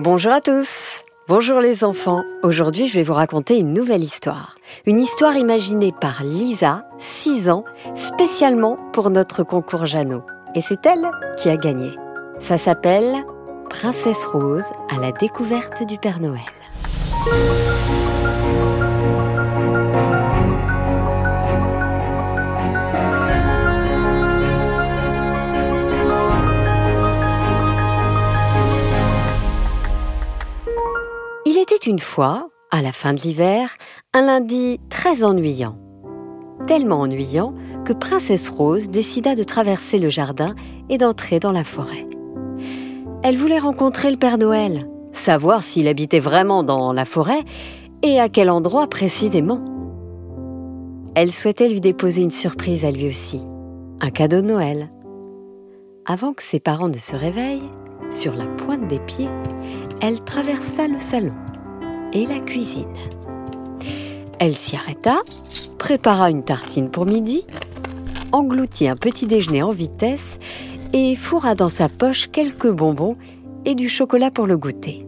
Bonjour à tous Bonjour les enfants, aujourd'hui je vais vous raconter une nouvelle histoire. Une histoire imaginée par Lisa, 6 ans, spécialement pour notre concours Jeannot. Et c'est elle qui a gagné. Ça s'appelle Princesse Rose à la découverte du Père Noël. Une fois, à la fin de l'hiver, un lundi très ennuyant. Tellement ennuyant que Princesse Rose décida de traverser le jardin et d'entrer dans la forêt. Elle voulait rencontrer le Père Noël, savoir s'il habitait vraiment dans la forêt et à quel endroit précisément. Elle souhaitait lui déposer une surprise à lui aussi, un cadeau de Noël. Avant que ses parents ne se réveillent, sur la pointe des pieds, elle traversa le salon et la cuisine. Elle s'y arrêta, prépara une tartine pour midi, engloutit un petit déjeuner en vitesse et fourra dans sa poche quelques bonbons et du chocolat pour le goûter.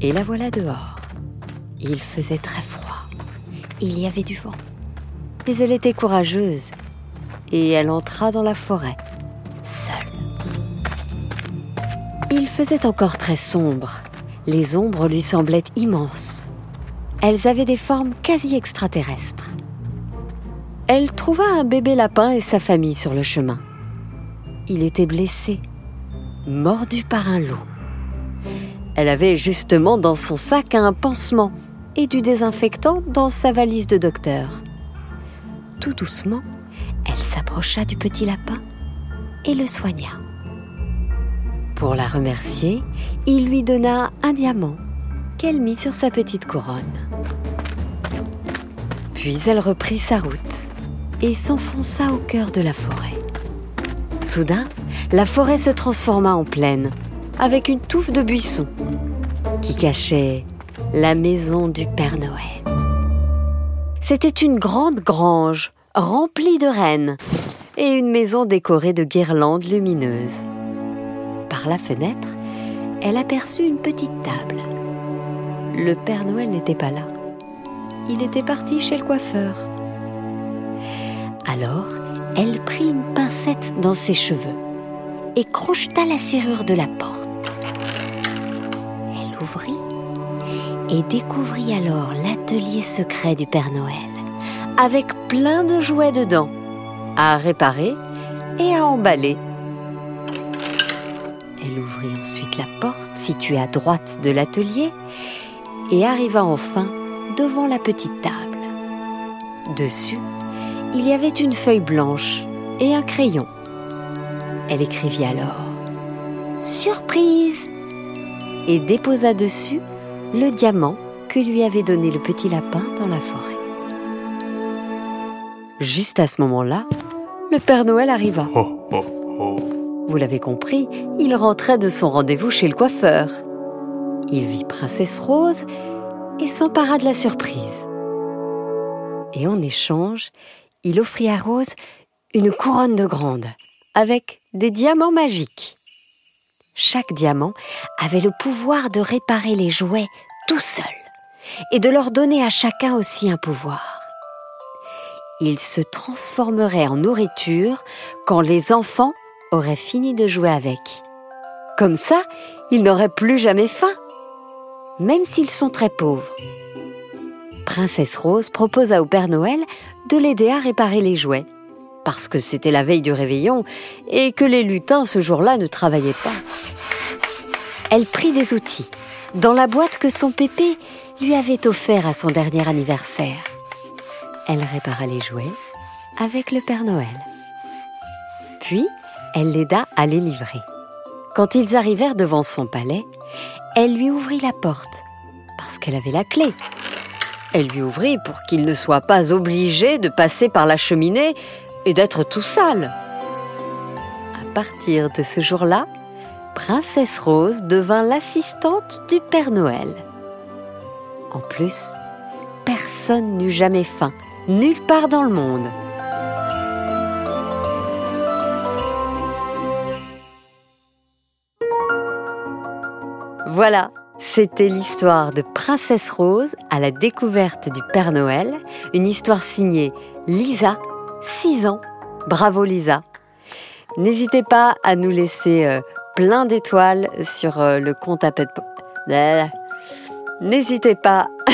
Et la voilà dehors. Il faisait très froid. Il y avait du vent. Mais elle était courageuse et elle entra dans la forêt, seule. Il faisait encore très sombre les ombres lui semblaient immenses. Elles avaient des formes quasi extraterrestres. Elle trouva un bébé lapin et sa famille sur le chemin. Il était blessé, mordu par un loup. Elle avait justement dans son sac un pansement et du désinfectant dans sa valise de docteur. Tout doucement, elle s'approcha du petit lapin et le soigna. Pour la remercier, il lui donna un diamant qu'elle mit sur sa petite couronne. Puis elle reprit sa route et s'enfonça au cœur de la forêt. Soudain, la forêt se transforma en plaine, avec une touffe de buissons qui cachait la maison du Père Noël. C'était une grande grange remplie de rennes et une maison décorée de guirlandes lumineuses la fenêtre, elle aperçut une petite table. Le Père Noël n'était pas là. Il était parti chez le coiffeur. Alors, elle prit une pincette dans ses cheveux et crocheta la serrure de la porte. Elle ouvrit et découvrit alors l'atelier secret du Père Noël, avec plein de jouets dedans, à réparer et à emballer. Ensuite la porte située à droite de l'atelier et arriva enfin devant la petite table. Dessus, il y avait une feuille blanche et un crayon. Elle écrivit alors Surprise et déposa dessus le diamant que lui avait donné le petit lapin dans la forêt. Juste à ce moment-là, le Père Noël arriva. Vous l'avez compris, il rentrait de son rendez-vous chez le coiffeur. Il vit Princesse Rose et s'empara de la surprise. Et en échange, il offrit à Rose une couronne de grande avec des diamants magiques. Chaque diamant avait le pouvoir de réparer les jouets tout seul et de leur donner à chacun aussi un pouvoir. Il se transformerait en nourriture quand les enfants aurait fini de jouer avec. Comme ça, ils n'auraient plus jamais faim, même s'ils sont très pauvres. Princesse Rose proposa au Père Noël de l'aider à réparer les jouets, parce que c'était la veille du réveillon et que les lutins ce jour-là ne travaillaient pas. Elle prit des outils dans la boîte que son pépé lui avait offert à son dernier anniversaire. Elle répara les jouets avec le Père Noël. Puis, elle l'aida à les livrer. Quand ils arrivèrent devant son palais, elle lui ouvrit la porte, parce qu'elle avait la clé. Elle lui ouvrit pour qu'il ne soit pas obligé de passer par la cheminée et d'être tout sale. À partir de ce jour-là, Princesse Rose devint l'assistante du Père Noël. En plus, personne n'eut jamais faim, nulle part dans le monde. Voilà, c'était l'histoire de Princesse Rose à la découverte du Père Noël, une histoire signée Lisa, 6 ans. Bravo Lisa. N'hésitez pas à nous laisser euh, plein d'étoiles sur euh, le compte Apple. N'hésitez pas. Hé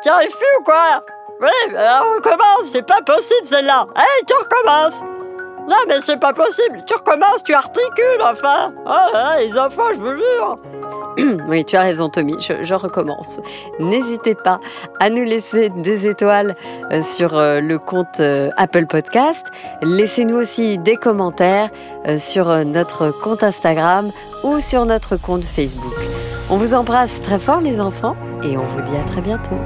Tu arrives plus ou quoi? Oui, on recommence, c'est pas possible celle-là. Hé, tu recommences Non mais c'est pas possible, tu recommences, tu articules enfin. Oh les enfants, je vous jure. oui, tu as raison, Tommy. Je, recommence. N'hésitez pas à nous laisser des étoiles euh, sur euh, le compte euh, Apple Podcast. Laissez-nous aussi des commentaires sur notre compte Instagram ou sur notre compte Facebook. On vous embrasse très fort, les enfants, et on vous dit à très bientôt.